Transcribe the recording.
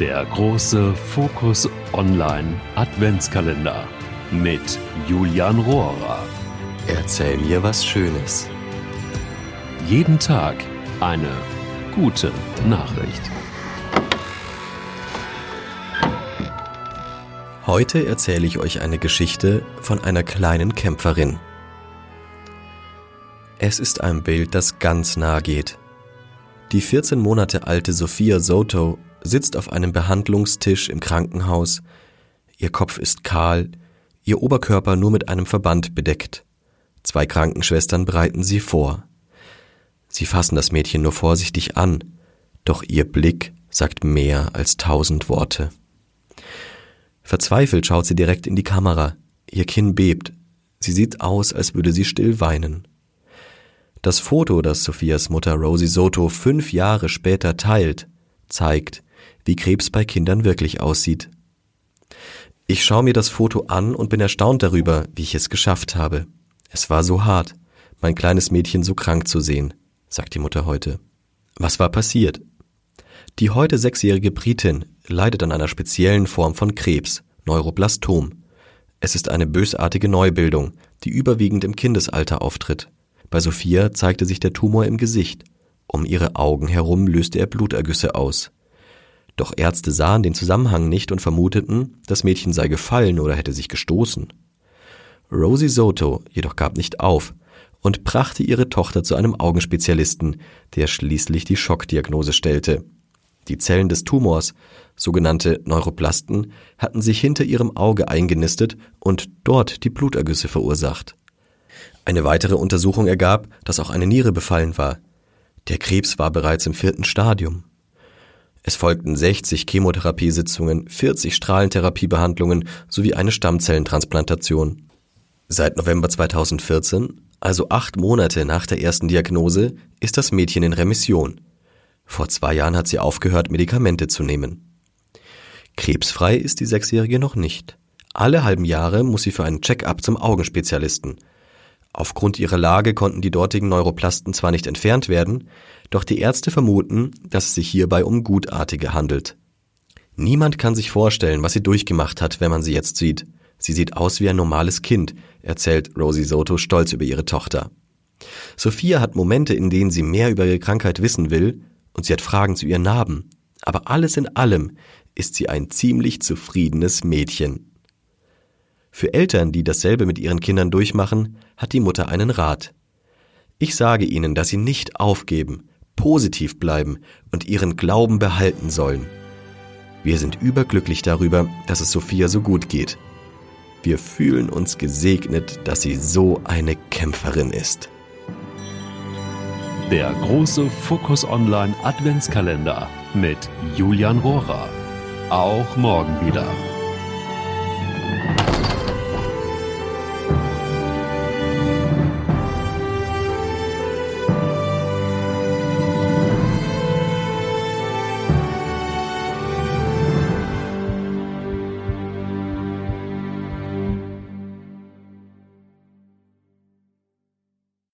Der große Fokus Online Adventskalender mit Julian Rohrer. Erzähl mir was Schönes. Jeden Tag eine gute Nachricht. Heute erzähle ich euch eine Geschichte von einer kleinen Kämpferin. Es ist ein Bild, das ganz nah geht. Die 14 Monate alte Sophia Soto sitzt auf einem Behandlungstisch im Krankenhaus. Ihr Kopf ist kahl, ihr Oberkörper nur mit einem Verband bedeckt. Zwei Krankenschwestern bereiten sie vor. Sie fassen das Mädchen nur vorsichtig an, doch ihr Blick sagt mehr als tausend Worte. Verzweifelt schaut sie direkt in die Kamera. Ihr Kinn bebt. Sie sieht aus, als würde sie still weinen. Das Foto, das Sophias Mutter Rosie Soto fünf Jahre später teilt, zeigt, wie Krebs bei Kindern wirklich aussieht. Ich schaue mir das Foto an und bin erstaunt darüber, wie ich es geschafft habe. Es war so hart, mein kleines Mädchen so krank zu sehen, sagt die Mutter heute. Was war passiert? Die heute sechsjährige Britin leidet an einer speziellen Form von Krebs, Neuroblastom. Es ist eine bösartige Neubildung, die überwiegend im Kindesalter auftritt. Bei Sophia zeigte sich der Tumor im Gesicht. Um ihre Augen herum löste er Blutergüsse aus. Doch Ärzte sahen den Zusammenhang nicht und vermuteten, das Mädchen sei gefallen oder hätte sich gestoßen. Rosie Soto jedoch gab nicht auf und brachte ihre Tochter zu einem Augenspezialisten, der schließlich die Schockdiagnose stellte. Die Zellen des Tumors, sogenannte Neuroplasten, hatten sich hinter ihrem Auge eingenistet und dort die Blutergüsse verursacht. Eine weitere Untersuchung ergab, dass auch eine Niere befallen war. Der Krebs war bereits im vierten Stadium. Es folgten 60 Chemotherapiesitzungen, 40 Strahlentherapiebehandlungen sowie eine Stammzellentransplantation. Seit November 2014, also acht Monate nach der ersten Diagnose, ist das Mädchen in Remission. Vor zwei Jahren hat sie aufgehört, Medikamente zu nehmen. Krebsfrei ist die Sechsjährige noch nicht. Alle halben Jahre muss sie für einen Check-up zum Augenspezialisten. Aufgrund ihrer Lage konnten die dortigen Neuroplasten zwar nicht entfernt werden, doch die Ärzte vermuten, dass es sich hierbei um Gutartige handelt. Niemand kann sich vorstellen, was sie durchgemacht hat, wenn man sie jetzt sieht. Sie sieht aus wie ein normales Kind, erzählt Rosie Soto stolz über ihre Tochter. Sophia hat Momente, in denen sie mehr über ihre Krankheit wissen will, und sie hat Fragen zu ihren Narben. Aber alles in allem ist sie ein ziemlich zufriedenes Mädchen. Für Eltern, die dasselbe mit ihren Kindern durchmachen, hat die Mutter einen Rat. Ich sage ihnen, dass sie nicht aufgeben, positiv bleiben und ihren Glauben behalten sollen. Wir sind überglücklich darüber, dass es Sophia so gut geht. Wir fühlen uns gesegnet, dass sie so eine Kämpferin ist. Der große Fokus Online Adventskalender mit Julian Rohrer. Auch morgen wieder.